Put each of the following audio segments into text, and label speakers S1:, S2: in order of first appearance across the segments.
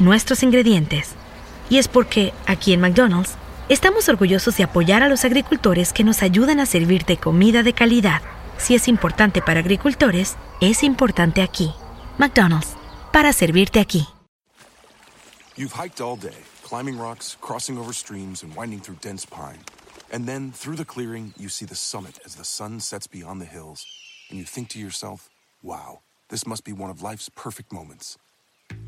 S1: nuestros ingredientes. Y es porque, aquí en McDonald's, estamos orgullosos de apoyar a los agricultores que nos ayudan a servirte comida de calidad. Si es importante para agricultores, es importante aquí. McDonald's, para servirte aquí.
S2: You've hiked all day, climbing rocks, crossing over streams, and winding through dense pine. And then, through the clearing, you see the summit as the sun sets beyond the hills. And you think to yourself, wow, this must be one of life's perfect moments.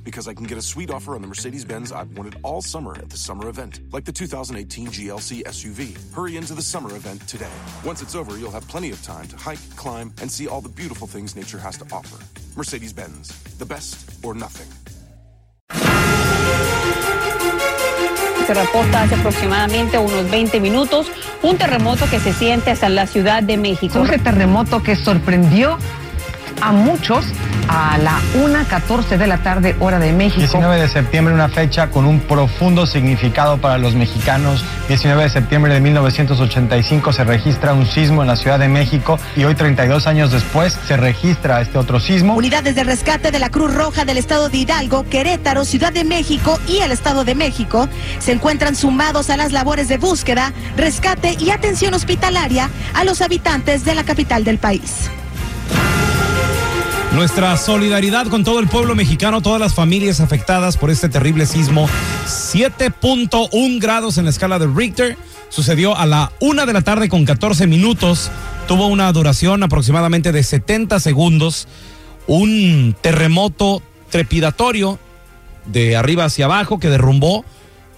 S2: Because I can get a sweet offer on the Mercedes Benz I've wanted all summer at the summer event, like the 2018 GLC SUV. Hurry into the summer event today. Once it's over, you'll have plenty of time to hike, climb, and see all the beautiful things nature has to offer. Mercedes Benz, the best or nothing.
S3: Se reporta hace aproximadamente unos 20 minutos un terremoto que se siente hasta la Ciudad de México.
S4: Un terremoto que sorprendió a muchos a la 1.14 de la tarde, hora de México.
S5: 19 de septiembre, una fecha con un profundo significado para los mexicanos. 19 de septiembre de 1985 se registra un sismo en la Ciudad de México y hoy, 32 años después, se registra este otro sismo.
S6: Unidades de rescate de la Cruz Roja del Estado de Hidalgo, Querétaro, Ciudad de México y el Estado de México se encuentran sumados a las labores de búsqueda, rescate y atención hospitalaria a los habitantes de la capital del país.
S7: Nuestra solidaridad con todo el pueblo mexicano, todas las familias afectadas por este terrible sismo. 7.1 grados en la escala de Richter. Sucedió a la una de la tarde con 14 minutos. Tuvo una duración aproximadamente de 70 segundos. Un terremoto trepidatorio de arriba hacia abajo que derrumbó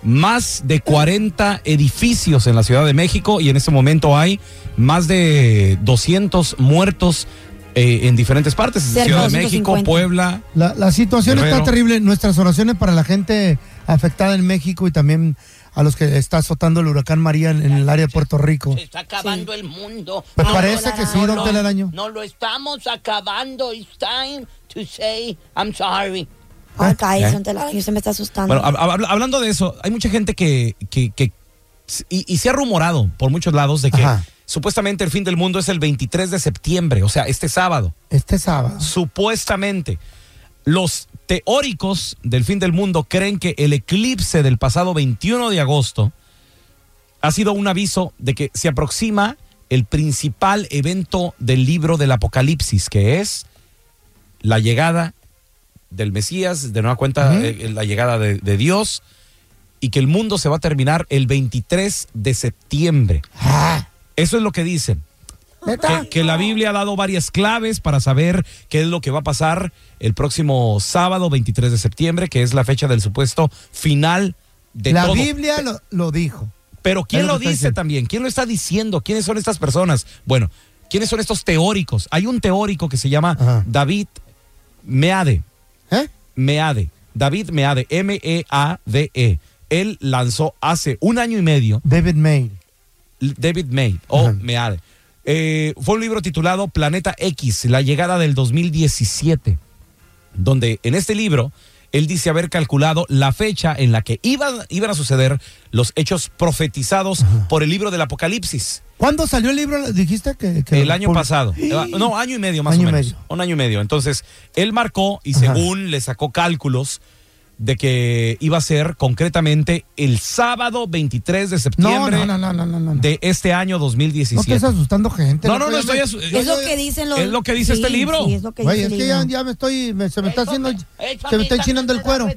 S7: más de 40 edificios en la Ciudad de México y en este momento hay más de 200 muertos eh, en diferentes partes, Ciudad de México, Puebla.
S8: La, situación está terrible. Nuestras oraciones para la gente afectada en México y también a los que está azotando el huracán María en, el área de Puerto Rico.
S9: Se está acabando el mundo.
S8: Pues parece que sí, don Telaraño.
S9: No lo estamos acabando. It's time to say I'm sorry.
S10: Ay, cállese, don Telaraño, se me está asustando.
S7: Bueno, hablando de eso, hay mucha gente que, que, que y, se ha rumorado por muchos lados de que Supuestamente el fin del mundo es el 23 de septiembre, o sea, este sábado.
S8: Este sábado.
S7: Supuestamente. Los teóricos del fin del mundo creen que el eclipse del pasado 21 de agosto ha sido un aviso de que se aproxima el principal evento del libro del Apocalipsis, que es la llegada del Mesías, de nueva cuenta, eh, la llegada de, Dios, y que el mundo se va a terminar el 23 de septiembre. Ah. Eso es lo que dicen. Que, la Biblia ha dado varias claves para saber qué es lo que va a pasar el próximo sábado 23 de septiembre, que es la fecha del supuesto final de
S8: la
S7: todo.
S8: La Biblia lo, dijo.
S7: Pero ¿quién lo, dice también? ¿Quién lo está diciendo? ¿Quiénes son estas personas? Bueno, ¿quiénes son estos teóricos? Hay un teórico que se llama David Meade. ¿Eh? Meade. David Meade, M-E-A-D-E. -E. Él lanzó hace un año y medio.
S8: David May.
S7: David May o Meade. Eh, fue un libro titulado Planeta X, la llegada del 2017, donde en este libro él dice haber calculado la fecha en la que iban, iban a suceder los hechos profetizados por el libro del Apocalipsis.
S8: ¿Cuándo salió el libro? Dijiste que... que
S7: el año pasado. No, año y medio más
S8: Año
S7: o menos.
S8: medio.
S7: Un año y medio. Entonces, él marcó y según le sacó cálculos de que iba a ser concretamente el sábado 23 de
S8: No,
S7: septiembre
S8: no, no, no, no, no, no.
S7: de este año
S8: No
S7: 2017.
S8: estés asustando gente.
S7: No, no, no, estoy
S8: me-
S7: asu-
S10: Es lo que dicen los.
S7: Es lo que dice
S10: Sí,
S7: este libro.
S10: Sí, es lo que dice
S8: es
S10: el
S8: que ya,
S10: libro.
S8: ya me estoy, me- se me está haciendo, se me está enchinando el cuero.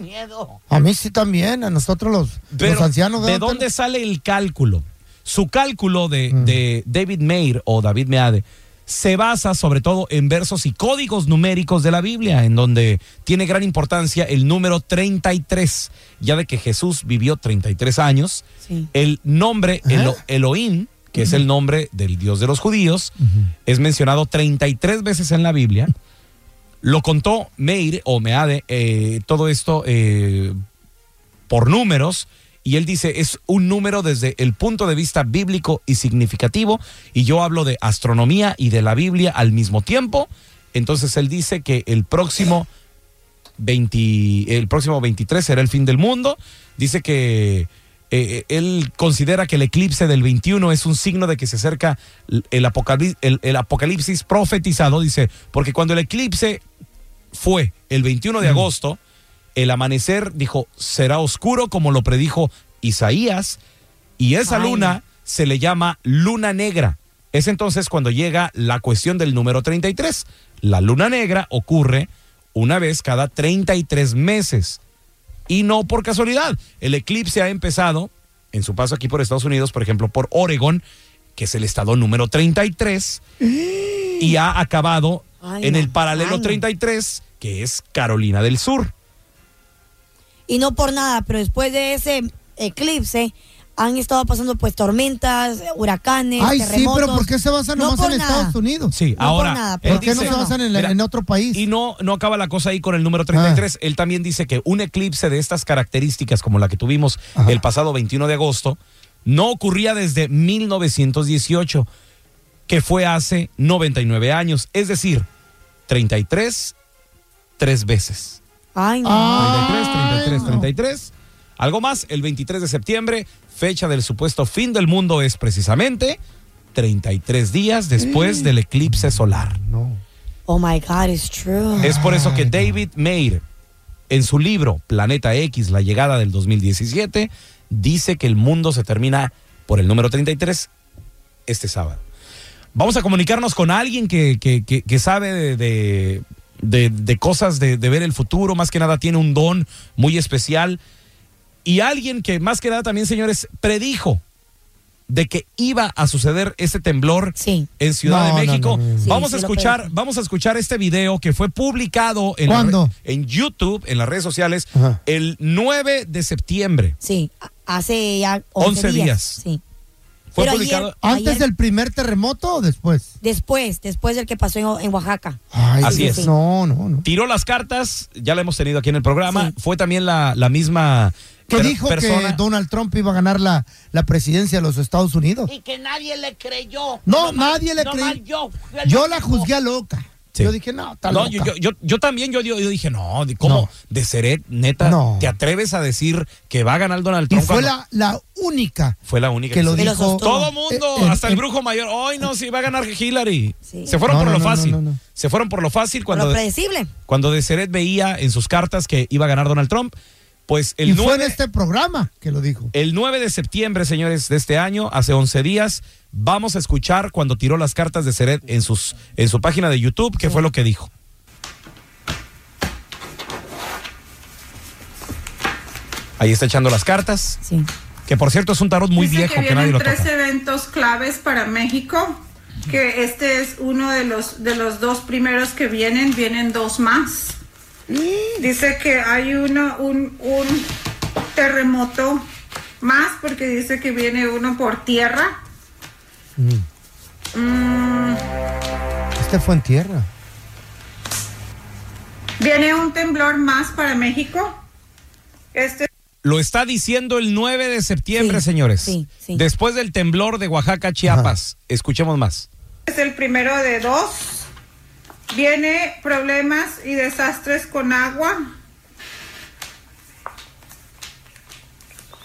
S9: miedo.
S8: A mí sí también, a nosotros los,
S7: Pero,
S8: los ancianos.
S7: ¿De
S8: ¿verdad?
S7: dónde sale el cálculo? Su cálculo de,
S8: Mm.
S7: de David Meir o David Meade se basa sobre todo en versos y códigos numéricos de la Biblia, en donde tiene gran importancia el número 33, ya de que Jesús vivió 33 años.
S10: Sí.
S7: El nombre Elo- Elohim, que es el nombre del Dios de los judíos, es mencionado 33 veces en la Biblia. Lo contó Meir o Meade, eh, todo esto eh, por números, y él dice, es un número desde el punto de vista bíblico y significativo, y yo hablo de astronomía y de la Biblia al mismo tiempo. Entonces él dice que el próximo 20, el próximo 23 será el fin del mundo. Dice que eh, él considera que el eclipse del 21 es un signo de que se acerca el, apocalipsis, el, el apocalipsis profetizado. Dice, porque cuando el eclipse fue el 21 de agosto, el amanecer, dijo, será oscuro como lo predijo Isaías, y esa
S10: Ay.
S7: luna se le llama luna negra. Es entonces cuando llega la cuestión del número 33. La luna negra ocurre una vez cada 33 meses. Y no por casualidad. El eclipse ha empezado en su paso aquí por Estados Unidos, por ejemplo, por Oregon, que es el estado número 33, y ha acabado
S10: Ay,
S7: en el paralelo
S10: Ay, no.
S7: 33, que es Carolina del Sur.
S10: Y no por nada, pero después de ese eclipse han estado pasando pues tormentas, huracanes,
S8: Ay, sí,
S10: terremotos.
S8: pero ¿por qué se basan
S10: No
S8: nomás en
S10: nada.
S8: Estados Unidos?
S7: Sí,
S10: No por
S7: ahora.
S10: nada,
S7: él
S10: pero
S8: ¿Por qué no se basan en, la-
S7: Mira,
S8: en otro país?
S7: Y no, no acaba la cosa ahí con el número 33. Él también dice que un eclipse de estas características, como la que tuvimos
S8: Ajá.
S7: el pasado 21 de agosto, no ocurría desde 1918, que fue hace 99 años. Es decir, 33, tres veces.
S10: Ay, no.
S7: 33, 33,
S8: no.
S7: 33. Algo más, el 23 de septiembre, fecha del supuesto fin del mundo, es precisamente 33 días después del eclipse solar.
S8: No.
S10: Oh my God, it's true.
S7: Es por eso que David Meir, en su libro Planeta X, la llegada del 2017, dice que el mundo se termina por el número 33 este sábado. Vamos a comunicarnos con alguien que, que- que- que sabe de, de- de- de cosas, de, de ver el futuro, más que nada tiene un don muy especial. Y alguien que más que nada también, señores, predijo de que iba a suceder este temblor
S10: Sí.
S7: en Ciudad
S8: No,
S7: de México.
S8: no, no, no.
S10: Sí,
S7: vamos
S10: sí
S7: a escuchar, vamos a escuchar este video que fue publicado en, la
S8: ¿Cuándo?
S7: re- en YouTube, en las redes sociales,
S8: Ajá.
S7: el 9 de septiembre.
S10: Sí, hace ya 11,
S7: 11 días.
S10: Sí.
S7: Fue
S10: Pero
S7: publicado.
S10: ayer-
S8: ¿Antes
S10: ayer-
S8: del primer terremoto o después?
S10: Después, después del que pasó en, en Oaxaca.
S8: Ay,
S7: Así
S10: sí,
S7: es.
S10: sí.
S8: No, no, no.
S7: Tiró las cartas, ya la hemos tenido aquí en el programa.
S10: Sí.
S7: Fue también la, la misma
S8: Que
S7: per-
S8: dijo
S7: persona.
S8: que Donald Trump iba a ganar la, la presidencia de los Estados Unidos.
S9: Y que nadie le creyó.
S8: No, nadie le creyó.
S9: Yo,
S8: Yo la juzgué a loca.
S7: Sí.
S8: Yo dije, no, está
S7: No, yo, yo, yo, yo también, yo, yo, yo dije, no, de- ¿cómo?
S8: No.
S7: De Seret, neta,
S8: No.
S7: ¿te atreves a decir que va a ganar Donald
S8: y
S7: Trump?
S8: fue
S7: cuando-
S8: la, la única
S7: fue la única
S8: que
S10: Que lo
S8: dijo.
S7: Todo mundo,
S8: Eh, eh,
S7: hasta el
S8: eh,
S7: brujo mayor, hoy no, sí va a ganar Hillary.
S10: Sí.
S7: Se fueron
S8: No,
S7: por
S8: no,
S7: lo
S8: no, no,
S7: fácil.
S8: no, no.
S7: Se fueron por lo fácil
S10: Cuando lo predecible.
S7: cuando Deseret veía en sus cartas que iba a ganar Donald Trump. Pues el
S8: y
S7: 9,
S8: fue en este programa que lo dijo.
S7: el 9 de septiembre, señores, de este año, hace 11 días, vamos a escuchar cuando tiró las cartas de Seret en, sus, en su página de YouTube, qué fue lo que dijo. Ahí está echando las cartas,
S10: Sí.
S7: que por cierto es un tarot muy
S11: Dice
S7: viejo
S11: que
S7: que, nadie lo
S11: tres
S7: toca.
S11: eventos claves para México, que este es uno de los de los dos primeros que vienen, vienen dos más. Dice que hay uno un, un terremoto más porque dice que viene uno por tierra. Mm,
S8: Este fue en tierra.
S11: viene un temblor más para México. Este
S7: Lo está diciendo el 9 de septiembre,
S10: Sí,
S7: señores.
S10: sí, sí.
S7: Después del temblor de Oaxaca, Chiapas. Escuchemos más.
S11: es el primero de dos. Viene problemas y desastres con agua.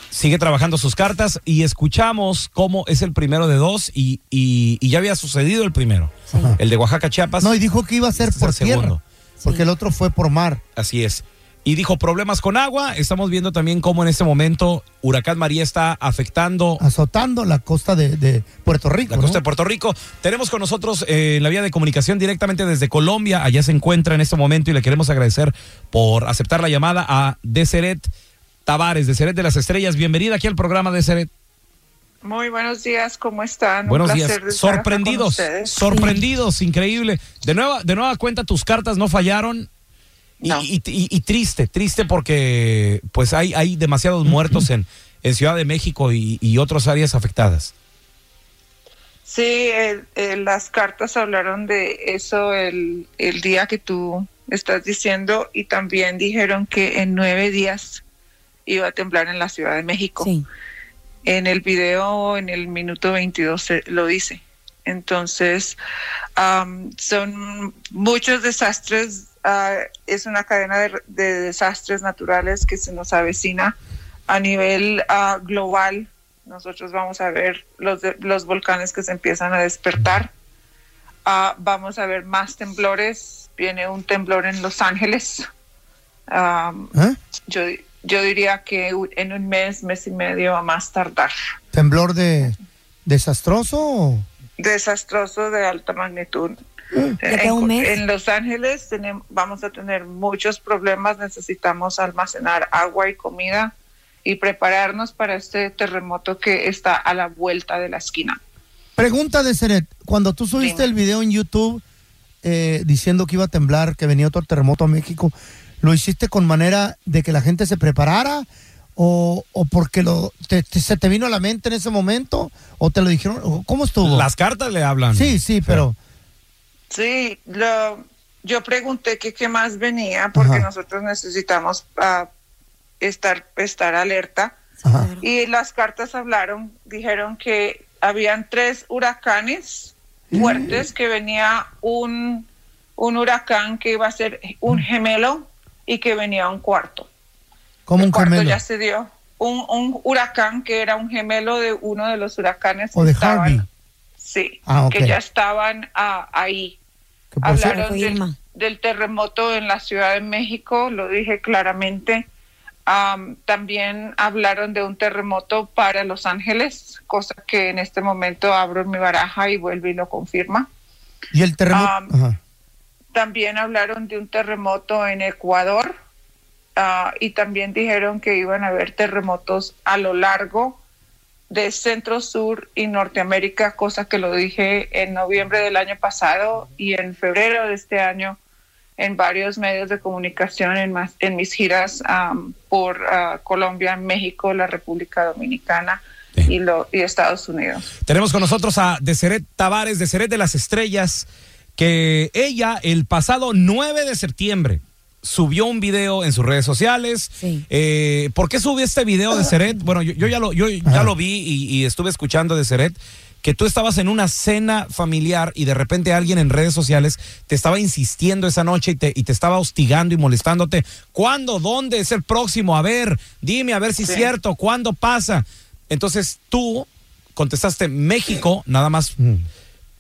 S7: Sigue trabajando sus cartas y escuchamos cómo es el primero de dos y, y, ya había sucedido el primero, el de Oaxaca Chiapas.
S8: No, y dijo que iba a ser
S7: este
S8: por tierra, porque el otro fue por mar.
S7: Así es. Y dijo problemas con agua. Estamos viendo también cómo en este momento Huracán María está afectando
S8: Azotando la costa de, de Puerto Rico.
S7: la costa de Puerto Rico. Tenemos con nosotros eh, en la vía de comunicación directamente desde Colombia. Allá se encuentra en este momento y le queremos agradecer por aceptar la llamada a Deseret Tavares, Deseret de las Estrellas. Bienvenida aquí al programa Deseret.
S12: Muy buenos días, ¿cómo están? Un
S7: Buenos días.
S12: placer de estar acá con
S7: Sorprendidos,
S12: ustedes.
S7: sorprendidos, increíble. De nueva, de nueva cuenta, tus cartas no fallaron. Y, y- y- y triste, triste porque pues hay, hay demasiados muertos en, en Ciudad de México y, y otras áreas afectadas.
S12: Sí, el- el- las cartas hablaron de eso el, el día que tú estás diciendo y también dijeron que en nueve días iba a temblar en la Ciudad de México. En el video, en el minuto 22, se- lo dice. Entonces, am, son muchos desastres, ah, es una cadena de, de desastres naturales que se nos avecina a nivel ah, global. Nosotros vamos a ver los, de- los volcanes que se empiezan a despertar. Ah, vamos a ver más temblores. Viene un temblor en Los Ángeles. Am,
S8: ¿Eh?
S12: yo, yo diría que en un mes, mes y medio a más tardar.
S8: ¿Temblor de desastroso?
S12: Desastroso de alta magnitud.
S8: ¿De
S10: qué, un
S12: En,
S10: mes?
S12: en Los Ángeles tenemos, vamos a tener muchos problemas. Necesitamos almacenar agua y comida y prepararnos para este terremoto que está a la vuelta de la esquina.
S8: Pregunta de Seret, cuando tú subiste el video en YouTube eh, diciendo que iba a temblar, que venía otro terremoto a México, ¿lo hiciste con manera de que la gente se preparara? ¿O, o porque lo, te- te- se te vino a la mente en ese momento? ¿O te lo dijeron? ¿O ¿Cómo estuvo?
S7: Las cartas le hablan.
S8: Sí, sí, pero...
S12: Sí, lo, yo pregunté que qué más venía porque
S8: Ajá.
S12: nosotros necesitamos ah, estar, estar alerta. Y las cartas hablaron, dijeron que habían tres huracanes fuertes, que venía un, un huracán que iba a ser un gemelo y que venía un cuarto.
S8: Como un
S12: cuarto
S8: gemelo.
S12: ya se dio. Un, un huracán que era un gemelo de uno de los huracanes
S8: O
S12: que
S8: de
S12: estaban-
S8: Harvey.
S12: Sí,
S8: Ah,
S12: que ya estaban ah, ahí. Hablaron del, del terremoto en la Ciudad de México, lo dije claramente. Am, también hablaron de un terremoto para Los Ángeles, cosa que en este momento abro mi baraja y vuelve y lo confirma.
S8: ¿Y el terremoto? Ajá.
S12: También hablaron de un terremoto en Ecuador ah, y también dijeron que iban a haber terremotos a lo largo de Centro Sur y Norteamérica, cosa que lo dije en noviembre del año pasado y en febrero de este año en varios medios de comunicación en, más, en mis giras por ah, Colombia, México, la República Dominicana y, lo, y Estados Unidos.
S7: Tenemos con nosotros a Deseret Tavares, Deseret de las Estrellas, que ella el pasado 9 de septiembre subió un video en sus redes sociales. Eh, ¿Por qué subió este video de Seret? Bueno, yo, yo ya, lo, yo ya lo vi y, y estuve escuchando de Seret que tú estabas en una cena familiar y de repente alguien en redes sociales te estaba insistiendo esa noche y te, y te estaba hostigando y molestándote. ¿Cuándo? ¿Dónde es el próximo? A ver, dime a ver si es cierto. ¿Cuándo pasa? Entonces tú contestaste México, nada más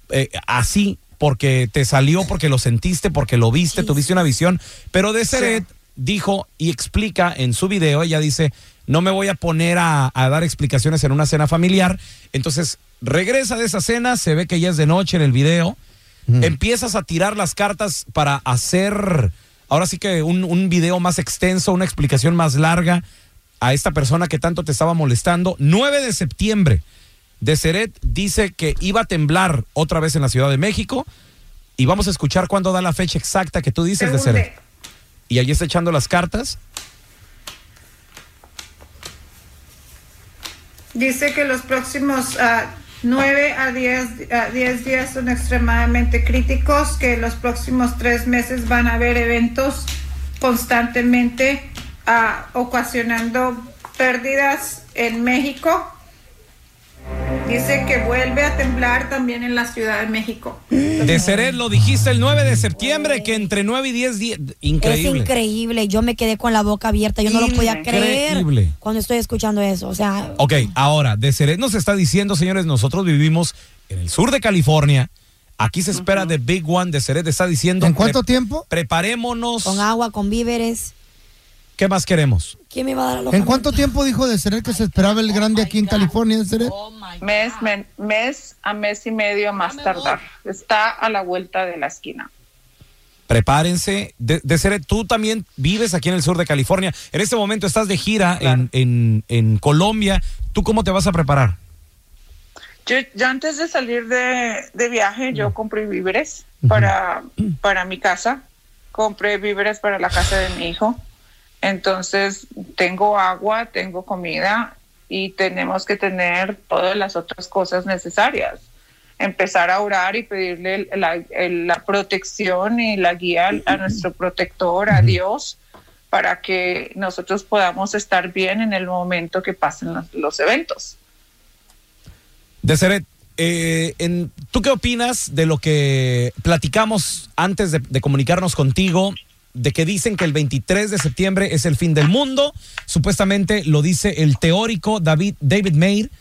S7: eh, así, porque te salió, porque lo sentiste, porque lo viste, tuviste una visión. Pero de Seret dijo y explica en su video, ella dice, no me voy a poner a, a dar explicaciones en una cena familiar. Entonces regresa de esa cena, se ve que ya es de noche en el video, empiezas a tirar las cartas para hacer, ahora sí que un, un video más extenso, una explicación más larga a esta persona que tanto te estaba molestando. 9 de septiembre. Deseret dice que iba a temblar otra vez en la Ciudad de México y vamos a escuchar cuándo da la fecha exacta que tú dices,
S11: Según
S7: Deseret. Y allí está echando las cartas.
S11: Dice que los próximos ah, 9 a 10, a 10 días son extremadamente críticos, que los próximos tres meses van a haber eventos constantemente ah, ocasionando pérdidas en México. Dice que vuelve a temblar también en la Ciudad de México.
S7: De Ceret, lo dijiste el 9 de septiembre, que entre 9 y 10 días. Increíble.
S10: Es increíble. Yo me quedé con la boca abierta. Yo no lo podía creer
S7: Increíble.
S10: cuando estoy escuchando eso. O sea,
S7: Ok, ahora, de Ceret nos está diciendo, señores, nosotros vivimos en el sur de California. Aquí se espera de Big One de Ceret, está diciendo.
S8: ¿En cuánto tiempo?
S7: Preparémonos.
S10: con agua, con víveres.
S7: ¿Qué más queremos?
S10: ¿Quién me va a dar la
S8: ¿En cuánto tiempo dijo de Ceret que se esperaba el grande aquí en California, de Ceret?
S12: Mes, men- mes a mes y medio más tardar. Está a la vuelta de la esquina.
S7: Prepárense. De, de Ceret, tú también vives aquí en el sur de California. En este momento estás de gira en, en, en Colombia. ¿Tú cómo te vas a preparar?
S12: Yo, yo antes de salir de, de viaje, yo compré víveres para, para mi casa, compré víveres para la casa de mi hijo. Entonces, tengo agua, tengo comida y tenemos que tener todas las otras cosas necesarias. Empezar a orar y pedirle la, protección y la guía a nuestro protector, a Dios, para que nosotros podamos estar bien en el momento que pasen los- los eventos.
S7: Deseret, eh, en- ¿tú qué opinas de lo que platicamos antes de, de comunicarnos contigo? De que dicen que el 23 de septiembre es el fin del mundo. Supuestamente lo dice el teórico David, David Meir,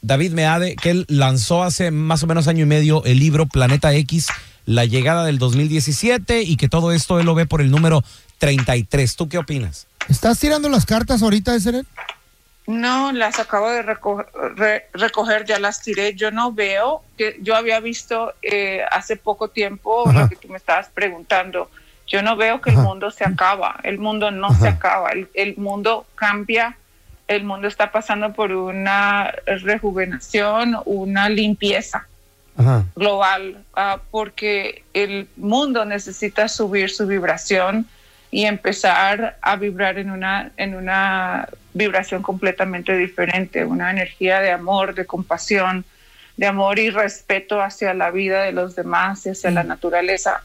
S7: David Meade, que él lanzó hace más o menos año y medio el libro Planeta X, la llegada del 2017, y que todo esto él lo ve por el número 33. ¿Tú qué opinas?
S8: ¿Estás tirando las cartas ahorita de Ceret?
S12: No, las acabo de reco- re- recoger, ya las tiré. Yo no veo que yo había visto eh, hace poco tiempo lo que tú me estabas preguntando. Yo no veo que el mundo se acaba. El mundo no se acaba. El, el mundo cambia. El mundo está pasando por una rejuvenación, una limpieza global, ah, porque el mundo necesita subir su vibración y empezar a vibrar en una, en una vibración completamente diferente, una energía de amor, de compasión, de amor y respeto hacia la vida de los demás y hacia la naturaleza.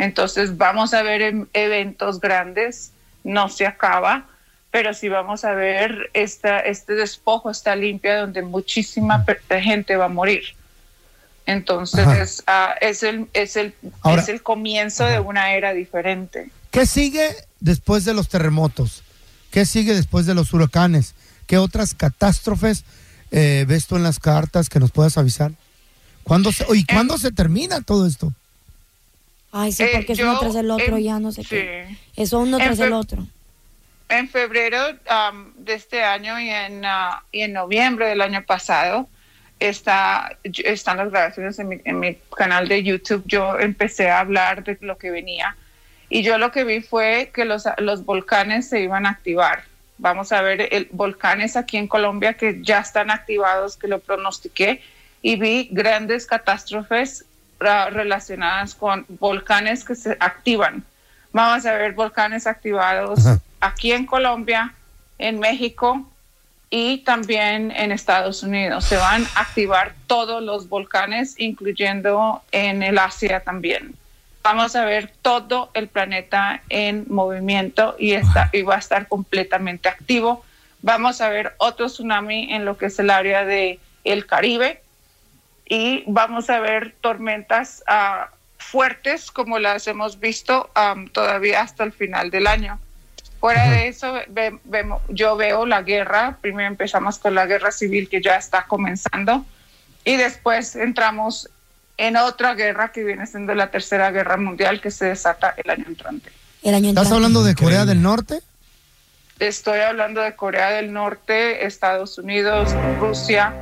S12: Entonces vamos a ver em- eventos grandes, no se acaba, pero sí vamos a ver esta, este despojo, esta limpia donde muchísima gente va a morir. Entonces ah, es, el, es, el,
S8: Ahora-
S12: es el comienzo de una era diferente.
S8: ¿Qué sigue después de los terremotos? ¿Qué sigue después de los huracanes? ¿Qué otras catástrofes eh, ves tú en las cartas que nos puedas avisar? ¿Cuándo se, ¿Y cuándo se termina todo esto?
S10: Ay, sí,
S12: Eh,
S10: porque es
S12: yo,
S10: uno tras el otro,
S12: em,
S10: ya no sé
S12: sí.
S10: qué. Eso uno
S12: En
S10: tras el otro.
S12: En febrero am, de este año y en, ah, y en noviembre del año pasado está, están las grabaciones en mi, en mi canal de YouTube. Yo empecé a hablar de lo que venía y yo lo que vi fue que los, los volcanes se iban a activar. Vamos a ver el, volcanes aquí en Colombia que ya están activados, que lo pronostiqué y vi grandes catástrofes relacionadas con volcanes que se activan. Vamos a ver volcanes activados aquí en Colombia, en México y también en Estados Unidos. Se van a activar todos los volcanes, incluyendo en el Asia también. Vamos a ver todo el planeta en movimiento y, está, y va a estar completamente activo. Vamos a ver otro tsunami en lo que es el área de el Caribe y vamos a ver tormentas ah, fuertes como las hemos visto am, todavía hasta el final del año. Fuera de eso, ve- vemos, yo veo la guerra. Primero empezamos con la guerra civil que ya está comenzando y después entramos en otra guerra que viene siendo la tercera guerra mundial que se desata el año entrante.
S10: El año
S8: ¿Estás hablando de Corea del Norte?
S12: Estoy hablando de Corea del Norte, Estados Unidos, Rusia,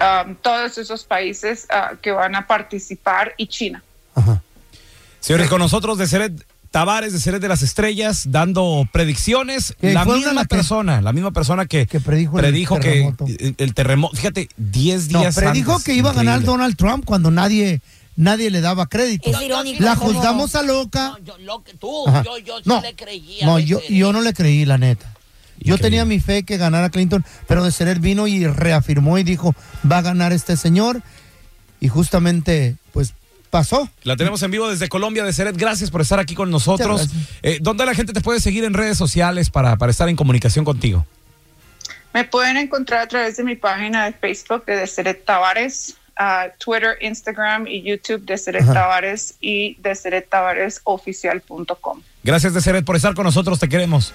S12: am, todos esos países ah, que van a participar y China.
S7: Señores, con nosotros de Ceret Tavares, de Ceret de las Estrellas, dando predicciones.
S8: Que
S7: La misma
S8: que-
S7: persona, la misma persona que,
S8: predijo, el
S7: que
S8: terremoto.
S7: el, el terremoto. Fíjate, 10
S8: No,
S7: días
S8: predijo
S7: antes.
S8: que iba a ganar. Donald Trump cuando nadie, nadie le daba crédito.
S10: Es irónico
S8: La juzgamos a loca.
S9: Yo, lo que tú,
S8: Ajá.
S9: yo, yo sí
S8: No,
S9: le creía.
S8: No, yo no le creí, la neta. Yo tenía mi fe que ganara Clinton, pero de Ceret vino y reafirmó y dijo, va a ganar este señor. Y justamente, pues, pasó.
S7: La tenemos en vivo desde Colombia de Ceret. Gracias por estar aquí con nosotros. Eh, ¿Dónde la gente te puede seguir en redes sociales para, para estar en comunicación contigo?
S12: Me pueden encontrar a través de mi página de Facebook de Deseret Tavares, a Twitter, Instagram y YouTube Deseret
S7: Ajá.
S12: Tavares y deserettavaresoficial.com.
S7: Gracias, Deseret, por estar con nosotros. Te queremos.